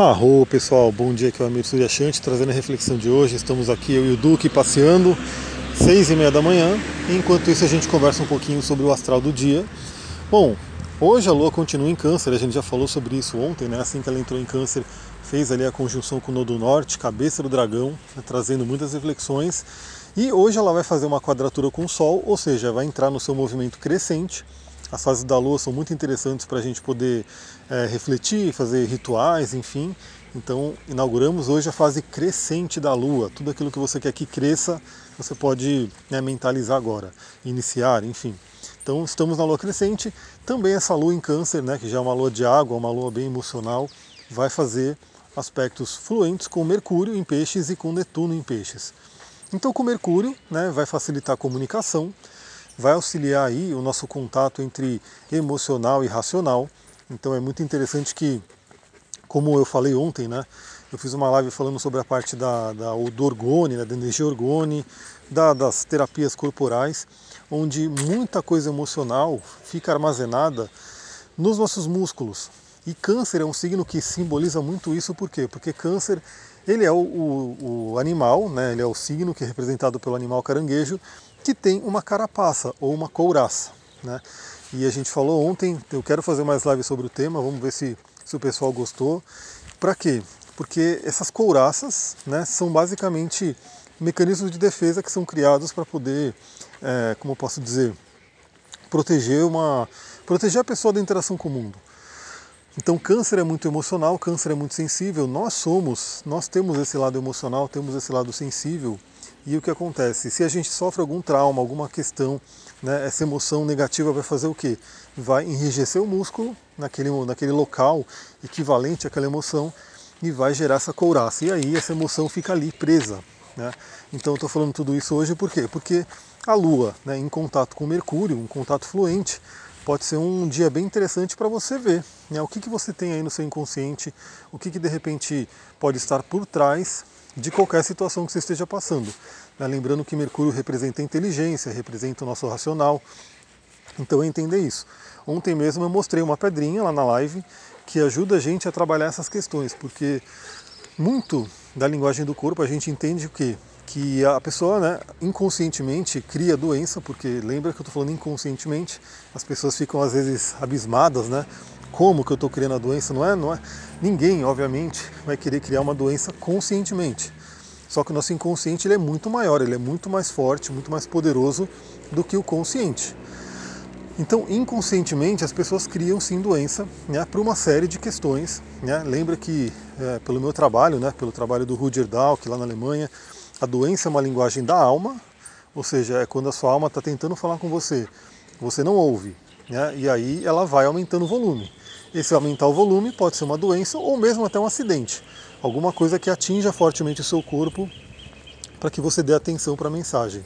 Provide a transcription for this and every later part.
Arro pessoal, bom dia, aqui é o Amir Suryashanti trazendo a reflexão de hoje. Estamos aqui, eu e o Duque, passeando, seis e meia da manhã. Enquanto isso, a gente conversa um pouquinho sobre o astral do dia. Bom, hoje a Lua continua em Câncer, a gente já falou sobre isso ontem, né? Assim que ela entrou em Câncer, fez ali a conjunção com o Nodo Norte, cabeça do dragão, né? trazendo muitas reflexões. E hoje ela vai fazer uma quadratura com o Sol, ou seja, vai entrar no seu movimento crescente as fases da Lua são muito interessantes para a gente poder é, refletir, fazer rituais, enfim. Então, inauguramos hoje a fase crescente da Lua. Tudo aquilo que você quer que cresça, você pode né, mentalizar agora, iniciar, enfim. Então, estamos na Lua crescente. Também essa Lua em Câncer, né, que já é uma Lua de água, uma Lua bem emocional, vai fazer aspectos fluentes com Mercúrio em Peixes e com Netuno em Peixes. Então, com Mercúrio, né, vai facilitar a comunicação vai auxiliar aí o nosso contato entre emocional e racional. Então é muito interessante que, como eu falei ontem, né, eu fiz uma live falando sobre a parte da, da, do orgone, né, da energia orgone, da, das terapias corporais, onde muita coisa emocional fica armazenada nos nossos músculos. E câncer é um signo que simboliza muito isso, por quê? Porque câncer ele é o, o, o animal, né, ele é o signo que é representado pelo animal caranguejo, que tem uma carapaça ou uma couraça. Né? E a gente falou ontem, eu quero fazer mais lives sobre o tema, vamos ver se, se o pessoal gostou. Para quê? Porque essas couraças né, são basicamente mecanismos de defesa que são criados para poder, é, como eu posso dizer, proteger uma proteger a pessoa da interação com o mundo. Então câncer é muito emocional, câncer é muito sensível. Nós somos, nós temos esse lado emocional, temos esse lado sensível e o que acontece? Se a gente sofre algum trauma, alguma questão, né, essa emoção negativa vai fazer o quê? Vai enrijecer o músculo naquele, naquele local equivalente àquela emoção e vai gerar essa couraça. E aí essa emoção fica ali presa. Né? Então eu estou falando tudo isso hoje por quê? Porque a Lua, né, em contato com Mercúrio, um contato fluente, pode ser um dia bem interessante para você ver né, o que, que você tem aí no seu inconsciente, o que, que de repente pode estar por trás de qualquer situação que você esteja passando. Né? Lembrando que Mercúrio representa a inteligência, representa o nosso racional. Então entender isso. Ontem mesmo eu mostrei uma pedrinha lá na live que ajuda a gente a trabalhar essas questões, porque muito da linguagem do corpo a gente entende o quê? Que a pessoa né, inconscientemente cria doença, porque lembra que eu estou falando inconscientemente, as pessoas ficam às vezes abismadas, né? Como que eu estou criando a doença, não é, não é? Ninguém, obviamente, vai querer criar uma doença conscientemente. Só que o nosso inconsciente ele é muito maior, ele é muito mais forte, muito mais poderoso do que o consciente. Então, inconscientemente, as pessoas criam sim doença né, por uma série de questões. Né? Lembra que, é, pelo meu trabalho, né, pelo trabalho do Rudyard Dalk lá na Alemanha, a doença é uma linguagem da alma, ou seja, é quando a sua alma está tentando falar com você, você não ouve, né, e aí ela vai aumentando o volume. Esse aumentar o volume pode ser uma doença ou mesmo até um acidente, alguma coisa que atinja fortemente o seu corpo para que você dê atenção para a mensagem.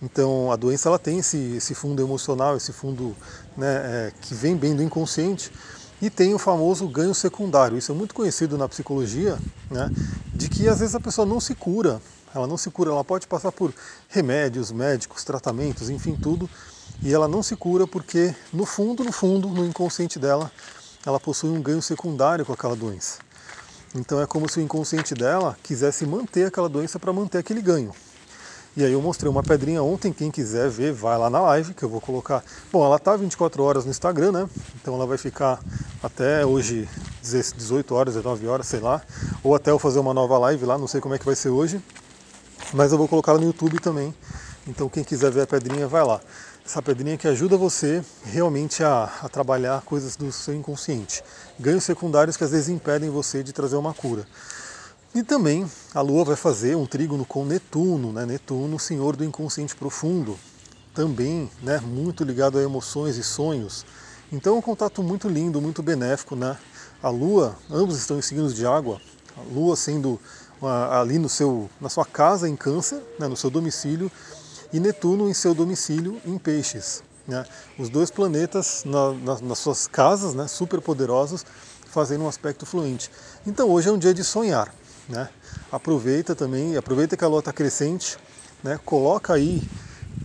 Então a doença ela tem esse, esse fundo emocional, esse fundo né, é, que vem bem do inconsciente e tem o famoso ganho secundário. Isso é muito conhecido na psicologia, né, de que às vezes a pessoa não se cura, ela não se cura, ela pode passar por remédios, médicos, tratamentos, enfim, tudo, e ela não se cura porque no fundo, no fundo, no inconsciente dela, ela possui um ganho secundário com aquela doença. Então é como se o inconsciente dela quisesse manter aquela doença para manter aquele ganho. E aí eu mostrei uma pedrinha ontem, quem quiser ver, vai lá na live, que eu vou colocar. Bom, ela está 24 horas no Instagram, né? Então ela vai ficar até hoje 18 horas, 19 horas, sei lá. Ou até eu fazer uma nova live lá, não sei como é que vai ser hoje. Mas eu vou colocar no YouTube também. Então quem quiser ver a pedrinha, vai lá essa pedrinha que ajuda você realmente a, a, trabalhar coisas do seu inconsciente. Ganhos secundários que às vezes impedem você de trazer uma cura. E também a Lua vai fazer um trígono com Netuno, né? Netuno, senhor do inconsciente profundo, também né, muito ligado a emoções e sonhos. Então é um contato muito lindo, muito benéfico. Né? A Lua, ambos estão em signos de água, a Lua sendo uma, ali no seu, na sua casa em câncer, né, no seu domicílio, e Netuno em seu domicílio em Peixes. Né? Os dois planetas na, na, nas suas casas, né, super poderosos, fazendo um aspecto fluente. Então hoje é um dia de sonhar. Né? Aproveita também, aproveita que a Lua está crescente, né? coloca aí,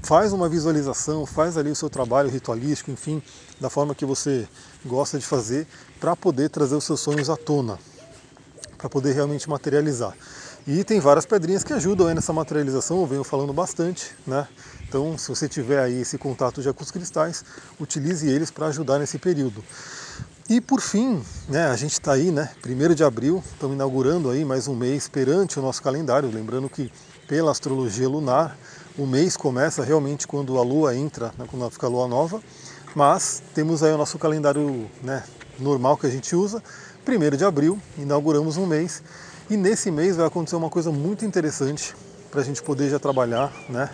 faz uma visualização, faz ali o seu trabalho ritualístico, enfim, da forma que você gosta de fazer, para poder trazer os seus sonhos à tona. para poder realmente materializar. E tem várias pedrinhas que ajudam aí nessa materialização, eu venho falando bastante, né? Então, se você tiver aí esse contato já com os cristais, utilize eles para ajudar nesse período. E por fim, né, a gente está aí, né, 1 de abril, estamos inaugurando aí mais um mês perante o nosso calendário, lembrando que pela astrologia lunar, o mês começa realmente quando a lua entra, né, quando fica a lua nova, mas temos aí o nosso calendário né, normal que a gente usa, 1 de abril, inauguramos um mês, e nesse mês vai acontecer uma coisa muito interessante para a gente poder já trabalhar, né?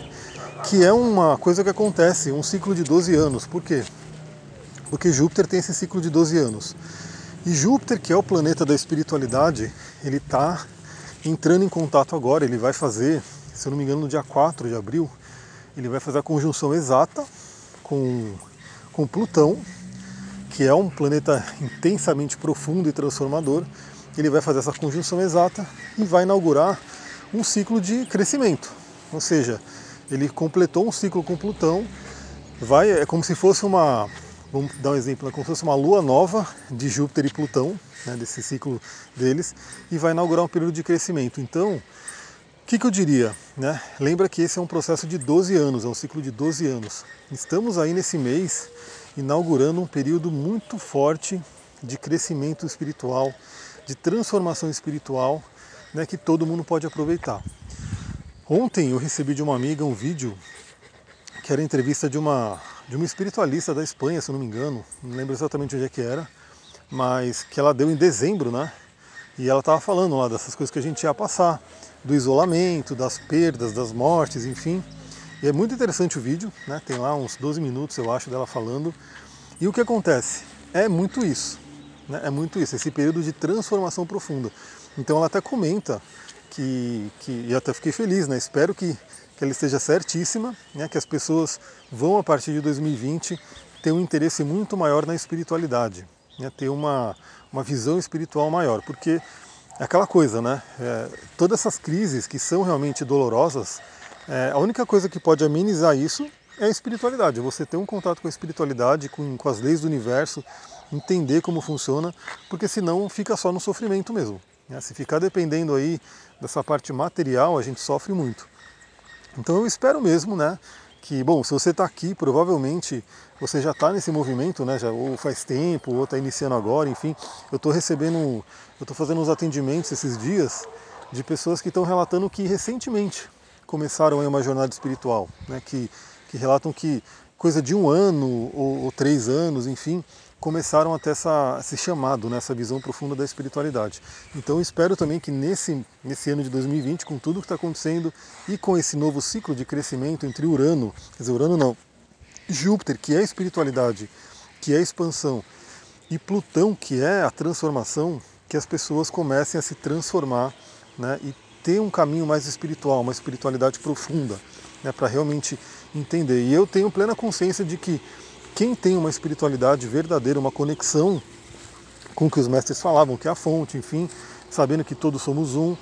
que é uma coisa que acontece, um ciclo de 12 anos. Por quê? Porque Júpiter tem esse ciclo de 12 anos. E Júpiter, que é o planeta da espiritualidade, ele está entrando em contato agora, ele vai fazer, se eu não me engano, no dia 4 de abril, ele vai fazer a conjunção exata com, com Plutão, que é um planeta intensamente profundo e transformador. Ele vai fazer essa conjunção exata e vai inaugurar um ciclo de crescimento. Ou seja, ele completou um ciclo com Plutão, vai, é como se fosse uma, vamos dar um exemplo, é como se fosse uma lua nova de Júpiter e Plutão, né, desse ciclo deles, e vai inaugurar um período de crescimento. Então, o que, que, eu diria? Né? Lembra que esse é um processo de 12 anos, é um ciclo de 12 anos. Estamos aí nesse mês inaugurando um período muito forte de crescimento espiritual, de transformação espiritual, né, que todo mundo pode aproveitar. Ontem eu recebi de uma amiga um vídeo que era entrevista de uma, de uma espiritualista da Espanha, se eu não me engano, não lembro exatamente onde é que era, mas que ela deu em dezembro, né? E ela estava falando lá dessas coisas que a gente ia passar, do isolamento, das perdas, das mortes, enfim. E é muito interessante o vídeo, né? Tem lá uns 12 minutos, eu acho, dela falando. E o que acontece? É muito isso, né? É muito isso, esse período de transformação profunda. Então ela até comenta que, que e até fiquei feliz, né? Espero que, que ela esteja certíssima, né? que as pessoas vão a partir de 2020 ter um interesse muito maior na espiritualidade, né? ter uma, uma visão espiritual maior, porque é aquela coisa, né? É, todas essas crises que são realmente dolorosas, é, a única coisa que pode amenizar isso é a espiritualidade. Você ter um contato com a espiritualidade, com, com as leis do universo, entender como funciona, porque senão fica só no sofrimento mesmo. Né? Se ficar dependendo aí dessa parte material, a gente sofre muito. Então eu espero mesmo, né, que, bom, se você está aqui, provavelmente você já está nesse movimento, né, já, ou faz tempo, ou está iniciando agora, enfim, eu estou recebendo, eu estou fazendo uns atendimentos esses dias de pessoas que estão relatando que recentemente começaram aí uma jornada espiritual, né, que, que relatam que coisa de um ano ou, ou três anos, enfim, começaram a ter essa, esse chamado, né, essa visão profunda da espiritualidade. Então espero também que nesse, nesse ano de 2020, com tudo que está acontecendo e com esse novo ciclo de crescimento entre Urano, quer dizer, Urano não, Júpiter, que é a espiritualidade, que é a expansão, e Plutão, que é a transformação, que as pessoas comecem a se transformar né, e ter um caminho mais espiritual, uma espiritualidade profunda, né, para realmente entender. E eu tenho plena consciência de que quem tem uma espiritualidade verdadeira, uma conexão com o que os mestres falavam, que é a fonte, enfim, sabendo que todos somos um,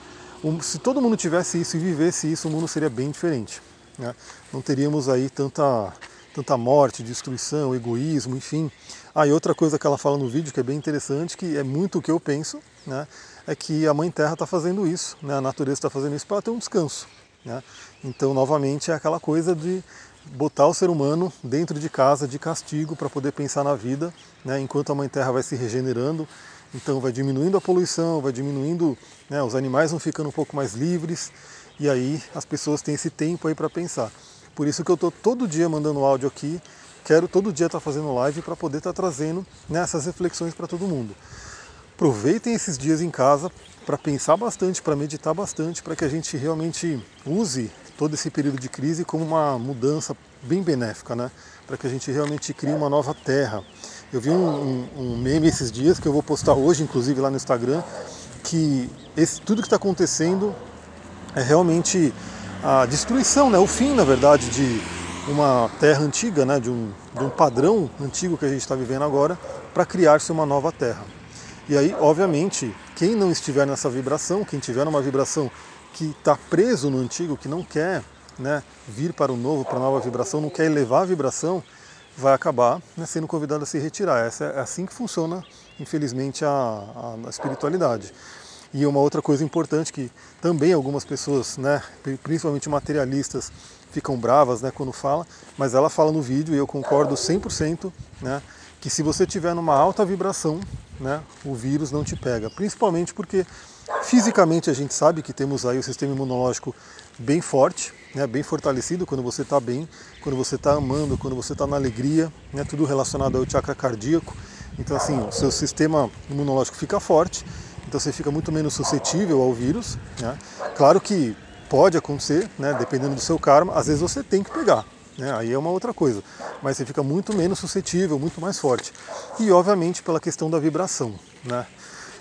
se todo mundo tivesse isso e vivesse isso, o mundo seria bem diferente. Né? Não teríamos aí tanta, tanta morte, destruição, egoísmo, enfim. Ah, e outra coisa que ela fala no vídeo que é bem interessante, que é muito o que eu penso, né? é que a Mãe Terra está fazendo isso, né? a natureza está fazendo isso para ter um descanso. Né? Então, novamente, é aquela coisa de botar o ser humano dentro de casa de castigo para poder pensar na vida, né, enquanto a Mãe Terra vai se regenerando. Então vai diminuindo a poluição, vai diminuindo, né, os animais vão ficando um pouco mais livres e aí as pessoas têm esse tempo aí para pensar. Por isso que eu estou todo dia mandando áudio aqui, quero todo dia estar tá fazendo live para poder estar tá trazendo né, essas reflexões para todo mundo. Aproveitem esses dias em casa para pensar bastante, para meditar bastante, para que a gente realmente use todo esse período de crise como uma mudança bem benéfica, né? para que a gente realmente crie uma nova terra. Eu vi um, um, um, meme esses dias que eu vou postar hoje, inclusive lá no Instagram, que esse, tudo que está acontecendo é realmente a destruição, né? o fim, na verdade, de uma terra antiga, né? de, um, de um padrão antigo que a gente está vivendo agora, para criar-se uma nova terra. E aí, obviamente, quem não estiver nessa vibração, quem tiver uma vibração que está preso no antigo, que não quer né, vir para o novo, para a nova vibração, não quer elevar a vibração, vai acabar né, sendo convidado a se retirar. Essa é assim que funciona, infelizmente, a, a, a espiritualidade. E uma outra coisa importante que também algumas pessoas, né, principalmente materialistas, ficam bravas né, quando fala, mas ela fala no vídeo e eu concordo 100%, né, que se você tiver numa alta vibração, né, o vírus não te pega, principalmente porque fisicamente a gente sabe que temos aí o sistema imunológico bem forte, né, bem fortalecido quando você está bem, quando você está amando, quando você está na alegria, né, tudo relacionado ao chakra cardíaco. Então assim, o seu sistema imunológico fica forte, então você fica muito menos suscetível ao vírus. Né? Claro que pode acontecer, né, dependendo do seu karma, às vezes você tem que pegar. Né, aí é uma outra coisa, mas você fica muito menos suscetível, muito mais forte. E obviamente pela questão da vibração. Né?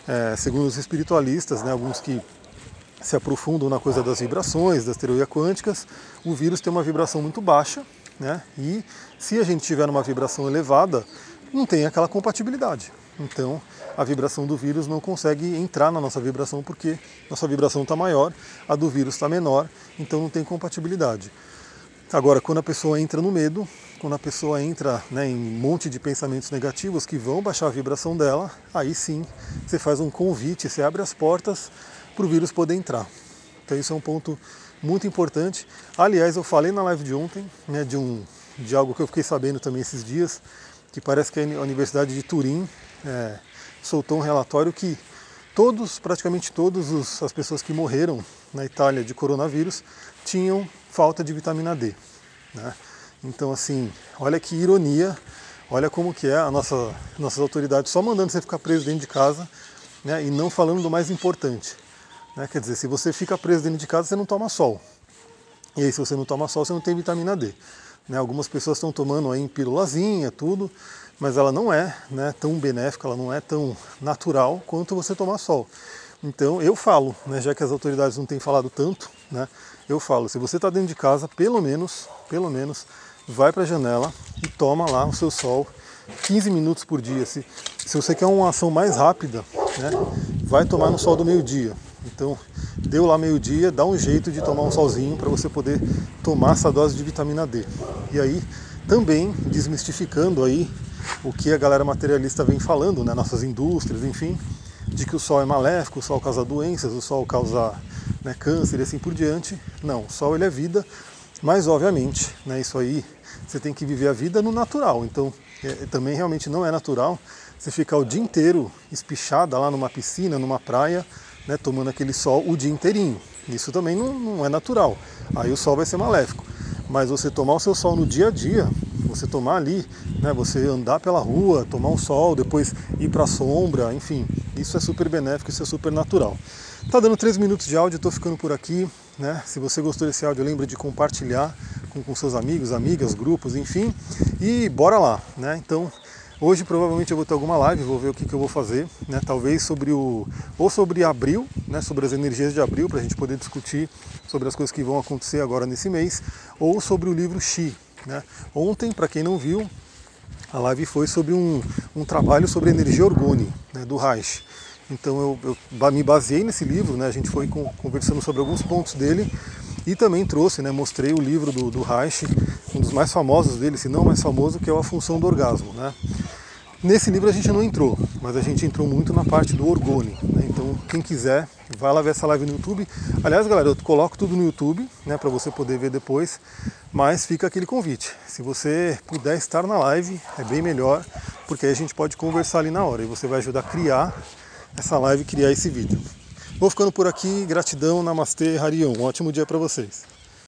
É, segundo os espiritualistas, né, alguns que se aprofundam na coisa das vibrações, das teorias quânticas, o vírus tem uma vibração muito baixa, né? E se a gente tiver uma vibração elevada, não tem aquela compatibilidade. Então, a vibração do vírus não consegue entrar na nossa vibração porque nossa vibração está maior, a do vírus está menor, então não tem compatibilidade. Agora, quando a pessoa entra no medo, quando a pessoa entra né, em um monte de pensamentos negativos que vão baixar a vibração dela, aí sim você faz um convite, você abre as portas para o vírus poder entrar. Então isso é um ponto muito importante. Aliás, eu falei na live de ontem né, de, um, de algo que eu fiquei sabendo também esses dias, que parece que a Universidade de Turim é, soltou um relatório que todos, praticamente todas as pessoas que morreram na Itália de coronavírus tinham falta de vitamina D. Né? Então, assim, olha que ironia, olha como que é a nossa, nossas autoridades só mandando você ficar preso dentro de casa né, e não falando do mais importante. Né? Quer dizer, se você fica preso dentro de casa, você não toma sol. E aí, se você não toma sol, você não tem vitamina D. Né? Algumas pessoas estão tomando aí pílulazinha, tudo, mas ela não é né, tão benéfica, ela não é tão natural quanto você tomar sol. Então eu falo, né, já que as autoridades não têm falado tanto, né, eu falo, se você está dentro de casa, pelo menos, pelo menos, vai para a janela e toma lá o seu sol 15 minutos por dia. Se, se você quer uma ação mais rápida, né, vai tomar no sol do meio-dia. Então, deu lá meio-dia, dá um jeito de tomar um solzinho para você poder tomar essa dose de vitamina D. E aí, também desmistificando aí o que a galera materialista vem falando, né, nossas indústrias, enfim, de que o sol é maléfico, o sol causa doenças, o sol causa né, câncer e assim por diante. Não, o sol ele é vida, mas obviamente, né, isso aí você tem que viver a vida no natural. Então, é, também realmente não é natural você ficar o dia inteiro espichada lá numa piscina, numa praia, né, tomando aquele sol o dia inteirinho. Isso também não, não é natural. Aí o sol vai ser maléfico. Mas você tomar o seu sol no dia a dia, você tomar ali, né, você andar pela rua, tomar um sol, depois ir para a sombra, enfim, isso é super benéfico, isso é super natural. Tá dando 3 minutos de áudio, estou ficando por aqui. Né? Se você gostou desse áudio, lembre de compartilhar com, com seus amigos, amigas, grupos, enfim. E bora lá, né? Então, Hoje provavelmente eu vou ter alguma live, vou ver o que, que eu vou fazer, né? talvez sobre o. ou sobre abril, né? sobre as energias de abril, para a gente poder discutir sobre as coisas que vão acontecer agora nesse mês, ou sobre o livro Xi. Né? Ontem, para quem não viu, a live foi sobre um, um trabalho sobre energia orgone, né? do Reich. Então eu, eu, me baseei nesse livro, né? a gente foi conversando sobre alguns pontos dele e também trouxe, né? mostrei o livro do, do Reich, um dos mais famosos dele, se não mais famoso, que é A Função do Orgasmo. Né? Nesse livro a gente não entrou, mas a gente entrou muito na parte do orgone. Né? Então, quem quiser, vai lá ver essa live no YouTube. Aliás, galera, eu coloco tudo no YouTube, né, para você poder ver depois. Mas fica aquele convite. Se você puder estar na live, é bem melhor, porque aí a gente pode conversar ali na hora e você vai ajudar a criar essa live, criar esse vídeo. Vou ficando por aqui. Gratidão, Namastê, Harion. Um ótimo dia para vocês.